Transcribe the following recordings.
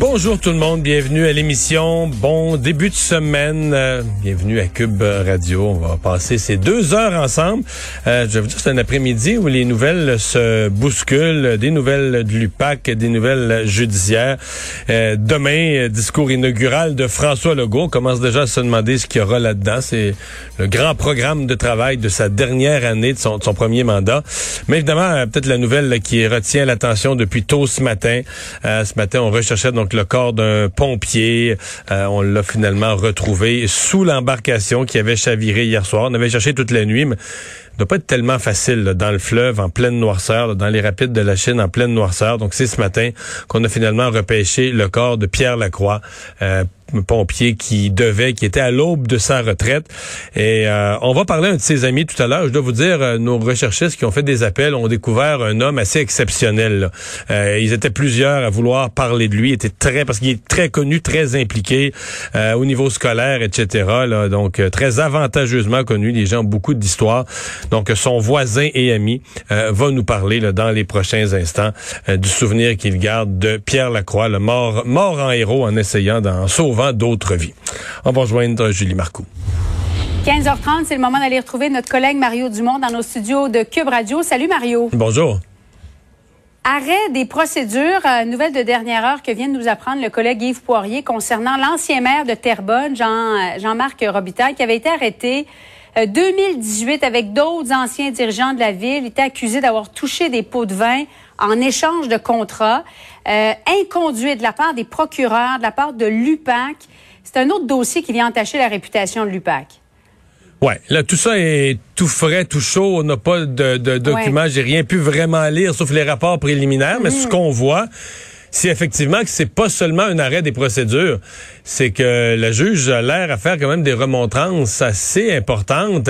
Bonjour tout le monde, bienvenue à l'émission. Bon début de semaine, euh, bienvenue à Cube Radio. On va passer ces deux heures ensemble. Euh, je vous dire, c'est un après-midi où les nouvelles se bousculent, des nouvelles de l'UPAC, des nouvelles judiciaires. Euh, demain, discours inaugural de François Legault. On commence déjà à se demander ce qu'il y aura là-dedans. C'est le grand programme de travail de sa dernière année, de son, premier mandat. Mais évidemment, peut-être la nouvelle qui retient l'attention depuis tôt ce matin. ce matin, on recherchait donc le corps d'un pompier. Euh, on l'a finalement retrouvé sous l'embarcation qui avait chaviré hier soir. On avait cherché toute la nuit, mais ne doit pas être tellement facile dans le fleuve en pleine noirceur, dans les rapides de la Chine en pleine noirceur. Donc c'est ce matin qu'on a finalement repêché le corps de Pierre Lacroix. Euh, pompier qui devait, qui était à l'aube de sa retraite. Et euh, on va parler un de ses amis tout à l'heure. Je dois vous dire, euh, nos recherchistes qui ont fait des appels ont découvert un homme assez exceptionnel. Euh, ils étaient plusieurs à vouloir parler de lui. Il était très, parce qu'il est très connu, très impliqué au niveau scolaire, etc. Donc très avantageusement connu. Les gens beaucoup d'histoires. Donc son voisin et ami va nous parler dans les prochains instants du souvenir qu'il garde de Pierre Lacroix, le mort, mort en héros en essayant d'en sauver d'autres vies. On va rejoindre Julie Marcoux. 15h30, c'est le moment d'aller retrouver notre collègue Mario Dumont dans nos studios de Cube Radio. Salut Mario. Bonjour. Arrêt des procédures, euh, nouvelle de dernière heure que vient de nous apprendre le collègue Yves Poirier concernant l'ancien maire de Terrebonne, Jean, euh, Jean-Marc Robitaille, qui avait été arrêté 2018 euh, avec d'autres anciens dirigeants de la ville. Il était accusé d'avoir touché des pots de vin en échange de contrats, euh, inconduit de la part des procureurs, de la part de l'UPAC. C'est un autre dossier qui vient entacher la réputation de l'UPAC. Ouais, là tout ça est tout frais, tout chaud. On n'a pas de, de documents. J'ai rien pu vraiment lire, sauf les rapports préliminaires. Mais ce mm. qu'on voit, c'est effectivement que c'est pas seulement un arrêt des procédures, c'est que le juge a l'air à faire quand même des remontrances assez importantes.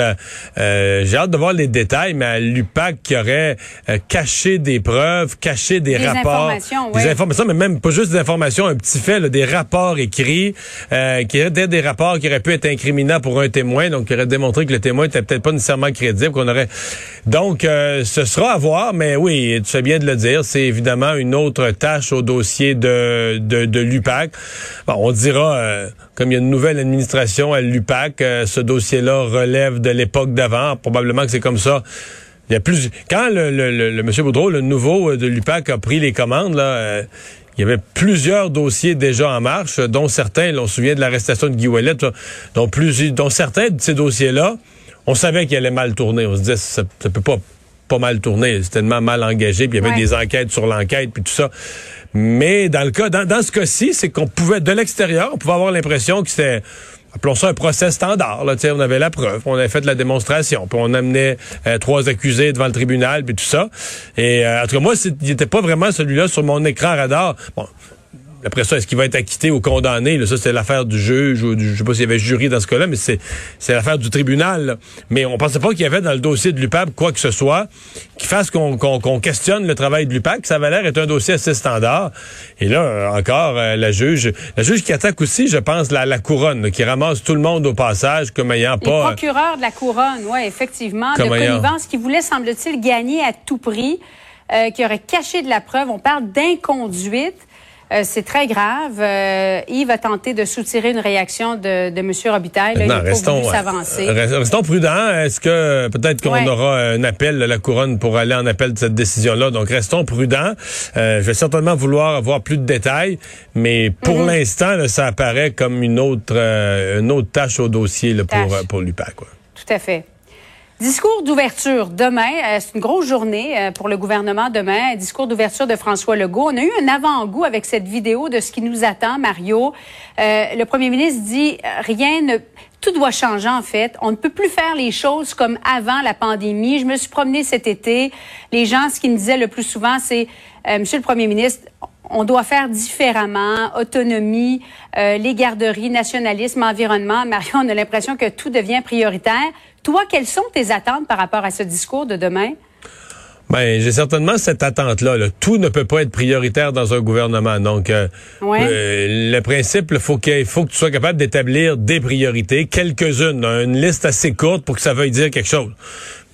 Euh, J'ai hâte de voir les détails, mais à l'UPAC qui aurait euh, caché des preuves, caché des, des rapports, informations, des informations, mais même pas juste des informations, un petit fait, là, des rapports écrits, euh, qui étaient des rapports qui auraient pu être incriminants pour un témoin, donc qui auraient démontré que le témoin était peut-être pas nécessairement crédible, qu'on aurait. Donc, euh, ce sera à voir, mais oui, tu fais bien de le dire, c'est évidemment une autre tâche au dossier de de, l'UPAC. Bon, on dira euh, comme il y a une nouvelle administration à l'UPAC, euh, ce dossier-là relève de l'époque d'avant. Probablement que c'est comme ça. Il y a plus. Quand le, monsieur Boudreau, le nouveau euh, de l'UPAC, a pris les commandes, là, il y avait plusieurs dossiers déjà en marche, dont certains, on se souvient de l'arrestation de Guy Ouellet, dont, dont certains de ces dossiers-là, on savait qu'il allait mal tourner. On se disait, ça, ça peut pas pas mal tourné, c'était tellement mal engagé, puis il y avait des enquêtes sur l'enquête, puis tout ça. Mais dans le cas, dans, dans ce cas-ci, c'est qu'on pouvait, de l'extérieur, on pouvait avoir l'impression que c'était appelons ça un procès standard. Là, on avait la preuve, on avait fait la démonstration, puis on amenait euh, trois accusés devant le tribunal, puis tout ça. Et euh, en tout cas, moi, il n'était pas vraiment celui-là sur mon écran radar. Bon, après ça, est-ce qu'il va être acquitté ou condamné? Là, ça, c'est l'affaire du juge ou du, je sais pas s'il y avait jury dans ce cas-là, mais c'est, c'est l'affaire du tribunal. Mais on pensait pas qu'il y avait dans le dossier de l'UPAC quoi que ce soit qui fasse qu'on, qu'on, questionne le travail de l'UPAC. Ça avait l'air être un dossier assez standard. Et là, euh, encore, euh, la juge, la juge qui attaque aussi, je pense, la, la couronne, qui ramasse tout le monde au passage comme ayant pas... Le procureur de la couronne, oui, effectivement, de connivence qui voulait, semble-t-il, gagner à tout prix, euh, qui aurait caché de la preuve. On parle d'inconduite. Euh, c'est très grave. Euh, Yves a tenté de soutirer une réaction de, de M. Robitaille. il restons, s'avancer. restons prudents. Est-ce que peut-être qu'on aura un appel de la couronne pour aller en appel de cette décision-là? Donc, restons prudents. Euh, je vais certainement vouloir avoir plus de détails, mais pour mhm. l'instant, ça apparaît comme une autre, une autre tâche au dossier là, pour, pour l'UPAC. Tout à fait. Discours d'ouverture demain, euh, c'est une grosse journée euh, pour le gouvernement demain. Discours d'ouverture de François Legault. On a eu un avant-goût avec cette vidéo de ce qui nous attend, Mario. Euh, le premier ministre dit rien ne tout doit changer en fait. On ne peut plus faire les choses comme avant la pandémie. Je me suis promenée cet été. Les gens, ce qu'ils me disaient le plus souvent, c'est Monsieur le Premier ministre, on doit faire différemment, autonomie, les garderies, nationalisme, environnement. Mario, on a l'impression que tout devient prioritaire. Toi, quelles sont tes attentes par rapport à ce discours de demain? Ben, j'ai certainement cette attente-là. là. Tout ne peut pas être prioritaire dans un gouvernement. Donc, euh, Ouais. euh, le principe, il faut, qu'il faut que tu sois capable d'établir des priorités, quelques-unes, une liste assez courte pour que ça veuille dire quelque chose.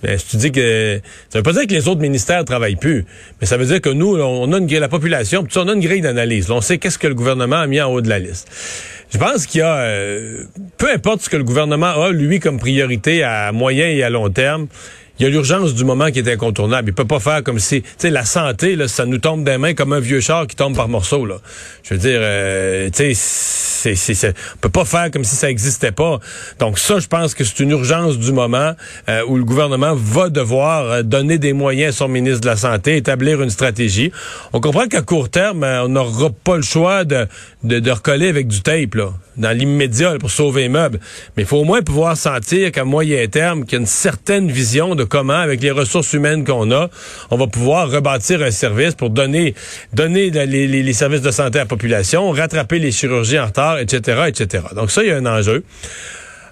Mais si tu dis que ça veut pas dire que les autres ministères travaillent plus, mais ça veut dire que nous, on a une grille, la population, puis on a une grille d'analyse. On sait qu'est-ce que le gouvernement a mis en haut de la liste. Je pense qu'il y a, euh, peu importe ce que le gouvernement a, lui, comme priorité à moyen et à long terme, il y a l'urgence du moment qui est incontournable. Il peut pas faire comme si, tu sais, la santé, là, ça nous tombe des mains comme un vieux char qui tombe par morceaux, là. Je veux dire, euh, tu sais, c'est, peut pas faire comme si ça existait pas. Donc ça, je pense que c'est une urgence du moment euh, où le gouvernement va devoir euh, donner des moyens à son ministre de la Santé, établir une stratégie. On comprend qu'à court terme, euh, on n'aura pas le choix de, de, de recoller avec du tape, là, dans l'immédiat, pour sauver les meubles. Mais il faut au moins pouvoir sentir qu'à moyen terme, qu'il y a une certaine vision de comment, avec les ressources humaines qu'on a, on va pouvoir rebâtir un service pour donner, donner les services de santé à la population, rattraper les chirurgies en retard, etc., etc. Donc ça, il y a un enjeu.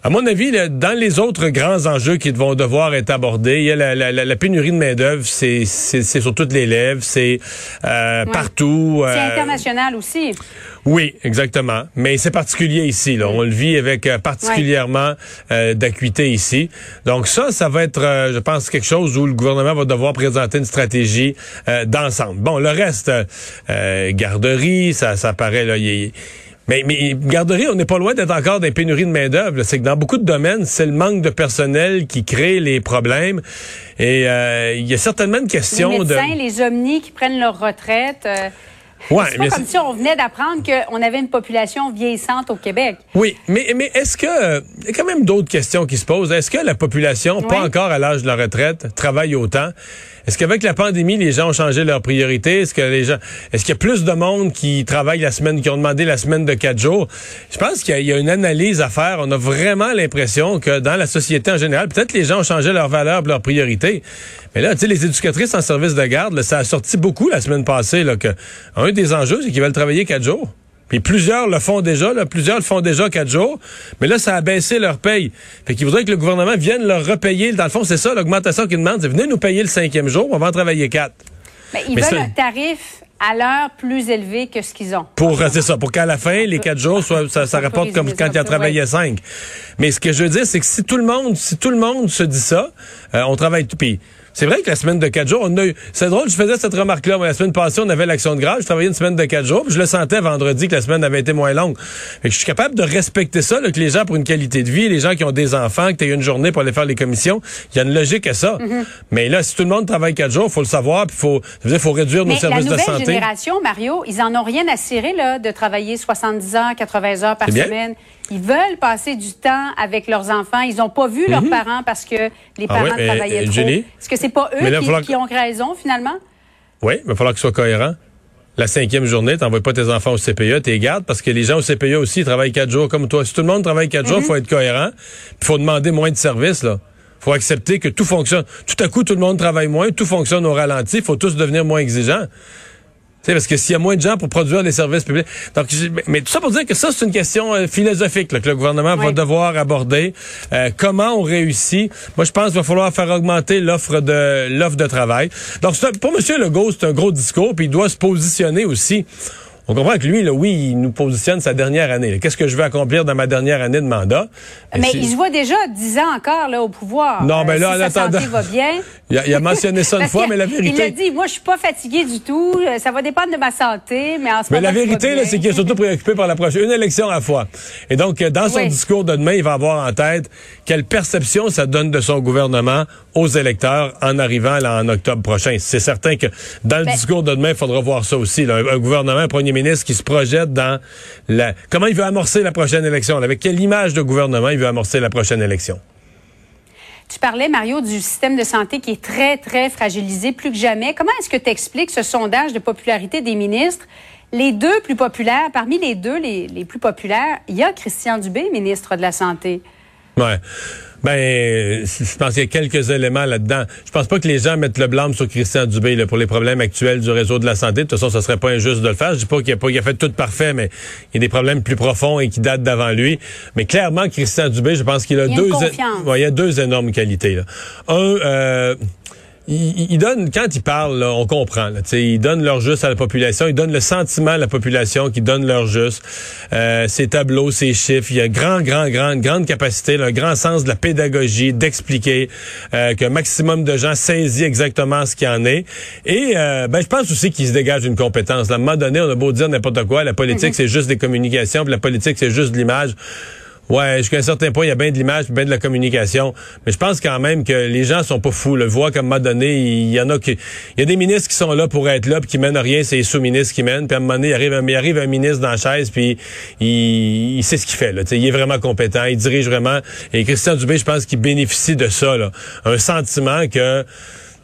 À mon avis, là, dans les autres grands enjeux qui vont devoir être abordés, il y a la, la- la- la pénurie de main-d'œuvre, c'est c'est- c'est sur toutes les lèvres, c'est euh, partout. C'est euh, international aussi. oui, exactement. Mais c'est particulier ici. Là. On le vit avec euh, particulièrement euh, d'acuité ici. Donc ça, ça va être, euh, je pense, quelque chose où le gouvernement va devoir présenter une stratégie euh, d'ensemble. Bon, le reste, garderie, ça, ça paraît là. il est- mais, mais garderie, on n'est pas loin d'être encore des pénuries de main-d'œuvre. C'est que dans beaucoup de domaines, c'est le manque de personnel qui crée les problèmes. Et euh, il y a certainement une Les question de. médecins, les omnis qui prennent leur retraite. euh, Ouais, c'est pas mais comme si on venait d'apprendre qu'on avait une population vieillissante au Québec. Oui, mais, mais est-ce que il y a quand même d'autres questions qui se posent? Est-ce que la population, pas encore à l'âge de la retraite, travaille autant? Est-ce qu'avec la pandémie, les gens ont changé leurs priorités? Est-ce que les gens est-ce qu'il y a plus de monde qui travaille la semaine, qui ont demandé la semaine de quatre jours? Je pense qu'il y a- une analyse à faire. On a vraiment l'impression que dans la société en général, peut-être les gens ont changé leurs valeurs, leurs priorités. Mais là, tu sais, les éducatrices en service de garde, là, ça a sorti beaucoup la semaine passée, là, que un des enjeux, c'est qu'ils veulent travailler quatre jours. Puis plusieurs le font déjà, là, plusieurs le font déjà quatre jours, mais là, ça a baissé leur paye. Fait qu'ils voudraient que le gouvernement vienne leur repayer. Dans le fond, c'est ça, l'augmentation qu'ils demandent, c'est venez nous payer le cinquième jour, on va en travailler quatre. Mais ils Mais veulent un tarif à l'heure plus élevé que ce qu'ils ont. Pour, euh, c'est ça, pour qu'à la fin, les quatre jours, soient, ça, ça rapporte comme quand ça il a un peu, travaillé cinq. Mais ce que je veux dire, c'est que si tout le monde, si tout le monde se dit ça, euh, on travaille tout. Puis c'est vrai que la semaine de quatre jours, on a eu. C'est drôle, je faisais cette remarque-là. La semaine passée, on avait l'action de grâce. Je travaillais une semaine de quatre jours. Puis je le sentais vendredi que la semaine avait été moins longue. Fait que je suis capable de respecter ça, là, que les gens pour une qualité de vie, les gens qui ont des enfants, que tu une journée pour aller faire les commissions, il y a une logique à ça. Mm-hmm. Mais là, si tout le monde travaille quatre jours, faut le savoir, puis faut, dire, faut réduire nos Mais la services de nouvelle santé. génération, Mario, ils en ont rien à cirer là, de travailler 70 heures, 80 heures par semaine. Ils veulent passer du temps avec leurs enfants. Ils n'ont pas vu leurs parents parce que les Mhm. Ah parents mais, travaillaient euh, trop. Est-ce que c'est pas eux Mais là, qui, falloir qui ont raison finalement? Oui, il va falloir que ce soit cohérent. La cinquième journée, t'envoies pas tes enfants au CPE, t'es gardes, parce que les gens au CPE aussi ils travaillent quatre jours comme toi. Si tout le monde travaille quatre jours, il faut être cohérent. Il faut demander moins de services, là. faut accepter que tout fonctionne. Tout à coup, tout le monde travaille moins, tout fonctionne au ralenti, il faut tous devenir moins exigeants. Sais, parce que s'il y a moins de gens pour produire les services publics. Donc, mais- tout ça pour dire que ça, c'est une question euh, philosophique là, que le gouvernement va devoir aborder. Euh, comment on réussit? Moi, je pense qu'il va falloir faire augmenter l'offre de l'offre de travail. Donc, un- pour M. Legault, c'est un gros discours, puis il doit se positionner aussi. On comprend que lui, là, oui, il nous positionne sa dernière année. Qu'est-ce que je vais accomplir dans ma dernière année de mandat? Mais il se voit déjà 10 ans encore là, au pouvoir. Non, ben là, si en attendant- santé va bien. il, a, il a mentionné ça une fois, mais la Il vérité... a dit, moi, je suis pas fatigué du tout. euh, Ça va dépendre de ma santé, mais en ce Mais moment, la vérité, c'est qu'il est surtout préoccupé par la prochaine, une élection à la fois. Et donc, euh, dans son Oui. discours de demain, il va avoir en tête quelle perception ça donne de son gouvernement aux électeurs en arrivant là, en octobre prochain. C'est certain que dans le Ben- discours de demain, il faudra voir ça aussi. là. Un, un gouvernement, un premier ministre qui se projette dans la... Comment il veut amorcer la prochaine élection? Avec quelle image de gouvernement il veut amorcer la prochaine élection? Tu parlais, Mario, du système de santé qui est très, très fragilisé, plus que jamais. Comment est-ce que tu expliques ce sondage de popularité des ministres? Les deux plus populaires, parmi les deux les, les plus populaires, il y a Christian Dubé, ministre de la Santé. Ouais. Ben, je pense qu'il y a quelques éléments là-dedans. Je pense pas que les gens mettent le blâme sur Christian Dubé là, pour les problèmes actuels du réseau de la santé. De toute façon, ce serait pas injuste de le faire. Je dis pas qu'il a, a fait tout parfait, mais il y a des problèmes plus profonds et qui datent d'avant lui. Mais clairement, Christian Dubé, je pense qu'il a Il y a deux. Ouais, il a deux énormes qualités. Là. Un, euh, il, donne, quand il parle, on comprend. Là, il donne leur juste à la population, il donne le sentiment à la population qui donne leur juste. Euh, ses tableaux, ses chiffres, il y a grand, grand, grand, grande capacité, un grand sens de la pédagogie, d'expliquer euh, qu'un maximum de gens saisit exactement ce qu'il y en est. Et euh, ben, je pense aussi qu'il se dégage une compétence. À un moment donné, on a beau dire n'importe quoi, la politique, mm-hmm. c'est juste des communications, puis la politique, c'est juste de l'image. Ouais, jusqu'à un certain point, il y a bien de l'image, bien de la communication. Mais je pense quand même que les gens sont pas fous. Le voient comme m'a donné, il y en a qui, il y a des ministres qui sont là pour être là, puis qui mènent rien, c'est les sous-ministres qui mènent. Puis à un moment donné, il arrive, un, il arrive un ministre dans la chaise, puis il, il sait ce qu'il fait. Là. il est vraiment compétent, il dirige vraiment. Et Christian Dubé, je pense qu'il bénéficie de ça, là. un sentiment que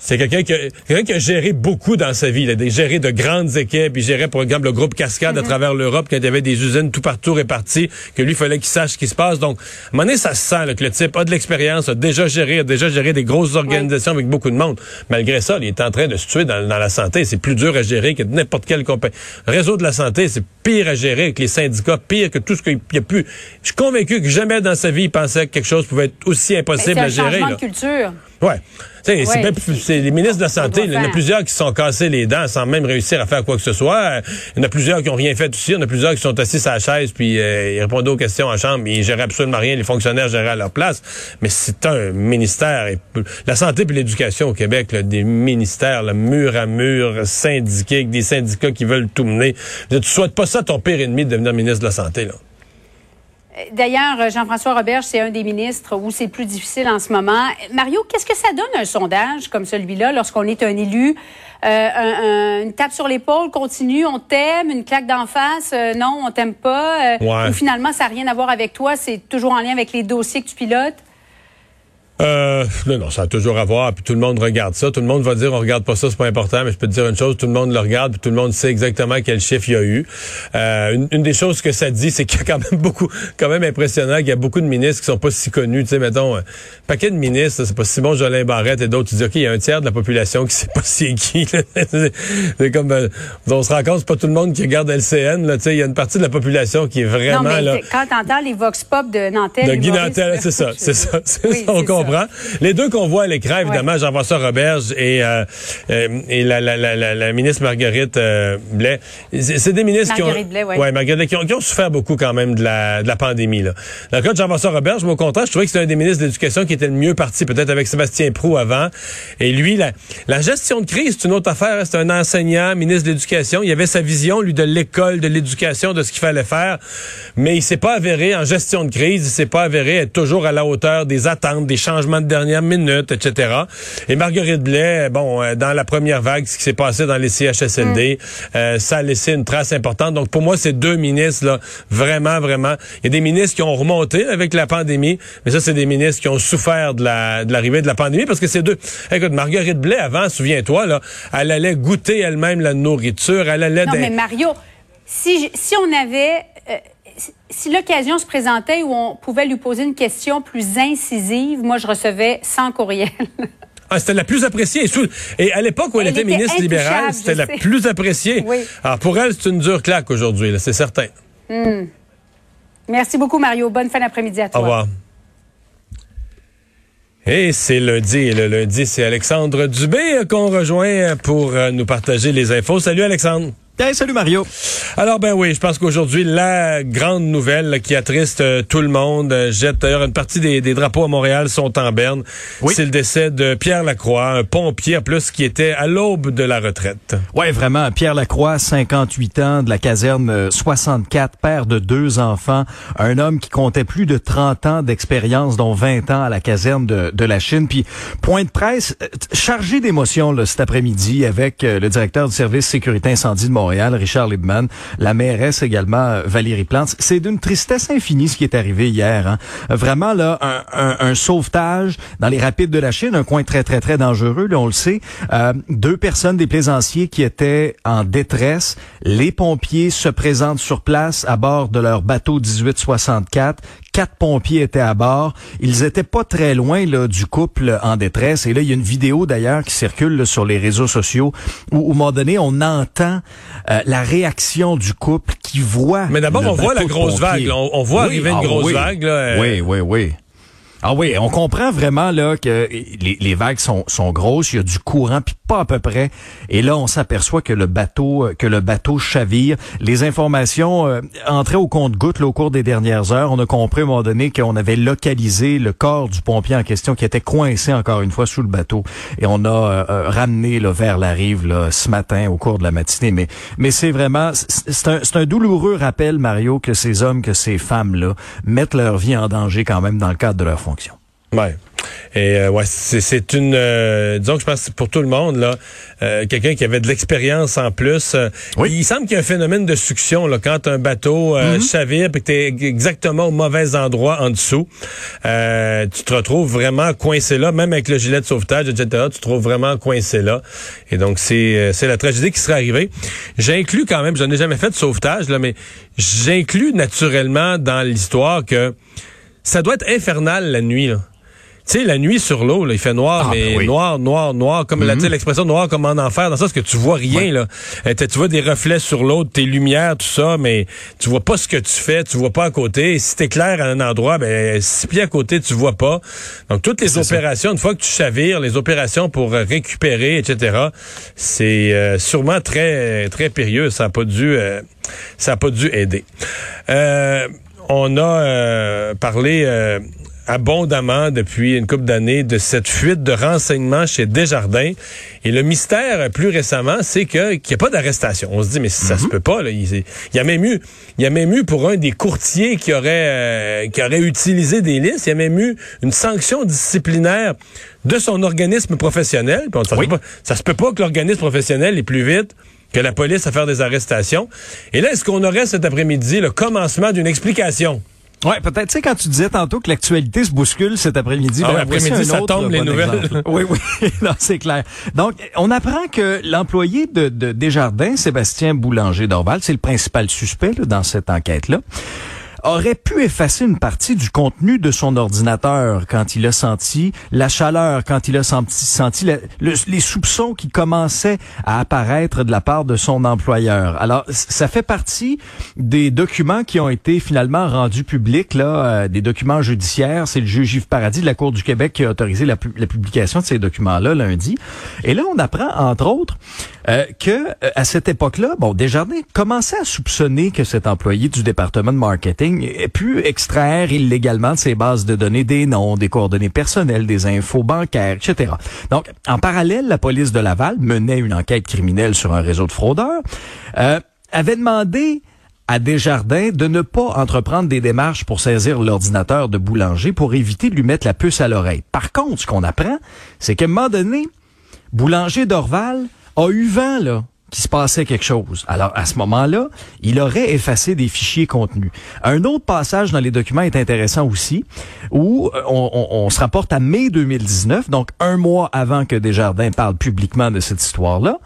c'est quelqu'un qui, a, qui a géré beaucoup dans sa vie. Il a géré de grandes équipes. Il gérait, par exemple, le groupe Cascade à mhm. travers l'Europe quand il y avait des usines tout partout réparties, que lui, il fallait qu'il sache ce qui se passe. Donc, à un moment donné, ça se sent que le type a de l'expérience, a déjà géré, a déjà géré des grosses organisations avec beaucoup de monde. Malgré ça, il est en train de se tuer dans, la santé. C'est plus dur à gérer que n'importe quelle compagnie. Réseau de la santé, c'est pire à gérer avec les syndicats, pire que tout ce qu'il y a pu. Je suis convaincu que jamais dans sa vie, il pensait que quelque chose pouvait être aussi impossible à gérer. C'est un changement de culture. Ouais. C'est les ministres de la Santé. Il y en a plusieurs qui se sont cassés les dents sans même réussir à faire quoi que ce soit. Il y en a plusieurs qui ont rien fait aussi. Il y en a plusieurs qui sont assis à la chaise puis euh, ils répondaient aux questions en chambre. Ils géraient absolument rien. Les fonctionnaires géraient à leur place. Mais c'est un ministère. la santé et l'éducation au Québec, des ministères, là, mur à mur, syndiqués, des syndicats qui veulent tout mener. Tu souhaites pas ça ton pire ennemi de devenir ministre de la Santé. Là. D'ailleurs, Jean-François Roberge, c'est un des ministres où c'est plus difficile en ce moment. Mario, qu'est-ce que ça donne un sondage comme celui-là lorsqu'on est un élu? Euh, une tape sur l'épaule, continue, on t'aime, une claque d'en face, euh, non, on t'aime pas. Euh, ou finalement, ça n'a rien à voir avec toi, c'est toujours en lien avec les dossiers que tu pilotes? Euh, non, non, ça a toujours à voir. Puis tout le monde regarde ça. Tout le monde va dire on regarde pas ça, c'est pas important. Mais je peux te dire une chose, tout le monde le regarde, puis tout le monde sait exactement quel chiffre il y a eu. Euh, une, des choses que ça dit, c'est qu'il y a quand même beaucoup, quand même impressionnant qu'il y a beaucoup de ministres qui sont pas si connus. Tu sais, mettons, un paquet de ministres, c'est pas Simon Jolin Barrette et d'autres. Tu dis ok, il y a un tiers de la population qui sait pas c'est qui. c'est comme euh, on se rend compte, c'est pas tout le monde qui regarde LCN. Là, tu sais, il y a une partie de la population qui est vraiment non, mais là. Quand t'entends les vox pop de Nantel, de Guy Nantel, c'est ça, c'est ça, c'est Les deux qu'on voit à l'écran, évidemment, Jean-François Roberge et, euh, euh, et la, la, la, la, ministre Marguerite euh, Blais. C'est des ministres qui ont, Blais, ouais. Marguerite, qui, ont, qui ont souffert beaucoup quand même de la, de la pandémie. Là. Dans le cas de Jean-François Roberge, au contraire, je trouvais que c'était un des ministres de l'Éducation qui était le mieux parti, peut-être avec Sébastien Prou avant. Et lui, la, la gestion de crise, c'est une autre affaire. C'est un enseignant, ministre de l'Éducation. Il avait sa vision, lui, de l'école, de l'éducation, de ce qu'il fallait faire. Mais il s'est pas avéré en gestion de crise, il s'est pas avéré être toujours à la hauteur des attentes, des changements de dernière minute, etc. Et Marguerite Blais, bon, euh, dans la première vague, ce qui s'est passé dans les CHSLD, mm. euh, ça a laissé une trace importante. Donc pour moi, ces deux ministres là, vraiment, vraiment, il y a des ministres qui ont remonté avec la pandémie, mais ça, c'est des ministres qui ont souffert de la de l'arrivée de la pandémie parce que ces deux. Écoute, Marguerite Blais avant, souviens-toi là, elle allait goûter elle-même la nourriture, elle allait. Non, mais Mario, si si on avait euh, si l'occasion se présentait où on pouvait lui poser une question plus incisive, moi, je recevais 100 courriels. Ah, c'était la plus appréciée. Et à l'époque où elle, était, ministre libérale, c'était la plus appréciée. Oui. Alors, pour elle, c'est une dure claque aujourd'hui, c'est certain. Hmm. Merci beaucoup, Mario. Bonne fin d'après-midi à toi. Au revoir. Et c'est lundi. Et le lundi, c'est Alexandre Dubé qu'on rejoint pour euh, nous partager les infos. Salut, Alexandre salut Mario. Alors ben oui, je pense qu'aujourd'hui la grande nouvelle qui attriste euh, tout le monde, euh, jette d'ailleurs une partie des, drapeaux à Montréal sont en berne. C'est le décès de Pierre Lacroix, un pompier en plus qui était à l'aube de la retraite. Ouais, vraiment Pierre Lacroix, 58 ans de la caserne 64, euh, père de deux enfants, un homme qui comptait plus de 30 ans d'expérience dont 20 ans à la caserne de, de la Chine puis point de presse chargé d'émotions cet après-midi avec le directeur du service sécurité incendie de Montréal Richard Libman, la mairesse également, Valérie Plante. C'est d'une tristesse infinie ce qui est arrivé hier. Hein. Vraiment, là, un, sauvetage dans les rapides de la Chine, un coin très, très, très dangereux, là, on le sait. Euh, deux personnes des plaisanciers qui étaient en détresse. Les pompiers se présentent sur place à bord de leur bateau 1864 Quatre pompiers étaient à bord. Ils étaient pas très loin là, du couple en détresse. Et là, il y a une vidéo d'ailleurs qui circule sur les réseaux sociaux où, au moment donné, on entend euh, la réaction du couple qui voit. Mais d'abord, on voit la grosse vague. On, voit arriver une ah grosse vague. Là, euh. Oui, oui, oui. Ah oui, on comprend vraiment là que les, vagues sont, sont grosses, il y a du courant puis pas à peu près. Et là, on s'aperçoit que le bateau que le bateau chavire. Les informations euh, entraient au compte-goutte au cours des dernières heures. On a compris à un moment donné qu'on avait localisé le corps du pompier en question qui était coincé encore une fois sous le bateau et on a euh, euh, ramené là, vers la rive ce matin au cours de la matinée. Mais mais c'est vraiment c'est un, un douloureux rappel Mario que ces hommes que ces femmes là mettent leur vie en danger quand même dans le cadre de leur fonction. Ouais. Et euh, ouais, c'est une euh, disons que je pense pour tout le monde là, euh, quelqu'un qui avait de l'expérience en plus. Oui. Il semble qu'il y a un phénomène de succion là quand un bateau mm-hmm. chavire puis que t'es exactement au mauvais endroit en dessous, tu te retrouves vraiment coincé là, même avec le gilet de sauvetage, etc. Tu te trouves vraiment coincé là. Et donc c'est c'est la tragédie qui serait arrivée. J'inclus quand même, je n'ai jamais fait de sauvetage là, mais j'inclus naturellement dans l'histoire que ça doit être infernal la nuit là. Tu sais, la nuit sur l'eau, il fait noir, ah, mais ben noir, noir, noir, comme mm l'expression noir comme en enfer, dans ça, parce que tu vois rien, là. Euh, tu vois des reflets sur l'eau, tes lumières, tout ça, mais tu vois pas ce que tu fais, tu vois pas à côté. Et si clair à un endroit, ben, six pieds à côté, tu vois pas. Donc, toutes les opérations, une fois que tu chavires, les opérations pour récupérer, etc., c'est euh, sûrement très, très périlleux. Ça a pas dû, euh, ça a pas dû aider. On a parlé abondamment depuis une couple d'années de cette fuite de renseignements chez Desjardins. Et le mystère, plus récemment, c'est que qu'il n'y a pas d'arrestation. On se dit, mais ça se mhm. peut pas. Là. Il, y a même eu, il y a même eu pour un des courtiers qui aurait, euh, qui aurait utilisé des listes, il y a même eu une sanction disciplinaire de son organisme professionnel. ça, se peut ça se peut pas que l'organisme professionnel est plus vite que la police à faire des arrestations. Et là, est-ce qu'on aurait cet après-midi le commencement d'une explication? Ouais, peut-être, tu sais, quand tu disais tantôt que l'actualité se bouscule cet après-midi, ah, ben, après-midi, ça tombe les nouvelles. oui, oui, c'est clair. Donc, on apprend que l'employé de, de Desjardins, Sébastien Boulanger d'Orval, c'est le principal suspect dans cette enquête-là, aurait pu effacer une partie du contenu de son ordinateur quand il a senti la chaleur, quand il a senti, senti les soupçons qui commençaient à apparaître de la part de son employeur. Alors, ça fait partie des documents qui ont été finalement rendus publics, là, euh, des documents judiciaires. C'est le juge Yves Paradis de la Cour du Québec qui a autorisé la, publication de ces documents-là lundi. Et là, on apprend, entre autres, euh, que euh, à cette époque-là, bon, Desjardins commençait à soupçonner que cet employé du département de marketing pu extraire illégalement de ses bases de données des noms, des coordonnées personnelles, des infos bancaires, etc. Donc, en parallèle, la police de Laval menait une enquête criminelle sur un réseau de fraudeurs, euh, avait demandé à Desjardins de ne pas entreprendre des démarches pour saisir l'ordinateur de Boulanger pour éviter de lui mettre la puce à l'oreille. Par contre, ce qu'on apprend, c'est qu'à un moment donné, Boulanger d'Orval a eu vent, là, se passait quelque chose. Alors, à ce moment-là, il aurait effacé des fichiers contenus. Un autre passage dans les documents est intéressant aussi, où euh, on, se rapporte à mai 2019, donc un mois avant que Desjardins parle publiquement de cette histoire-là.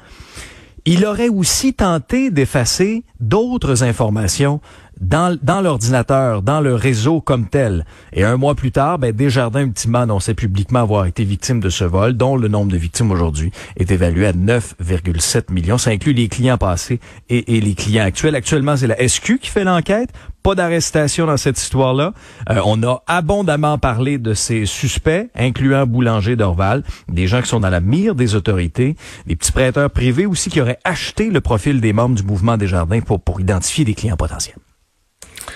Il aurait aussi tenté d'effacer d'autres informations dans, dans l'ordinateur, dans le réseau comme tel. Et un mois plus tard, ben, Desjardins ultimement annonçait publiquement avoir été victime de ce vol, dont le nombre de victimes aujourd'hui est évalué à 9,7 millions. Ça inclut les clients passés et, et les clients actuels. Actuellement, c'est la SQ qui fait l'enquête. Pas d'arrestation dans cette histoire-là. Euh, on a abondamment parlé de ces suspects, incluant Boulanger d'Orval, des gens qui sont dans la mire des autorités, des petits prêteurs privés aussi qui auraient acheté le profil des membres du mouvement Desjardins pour, pour identifier des clients potentiels.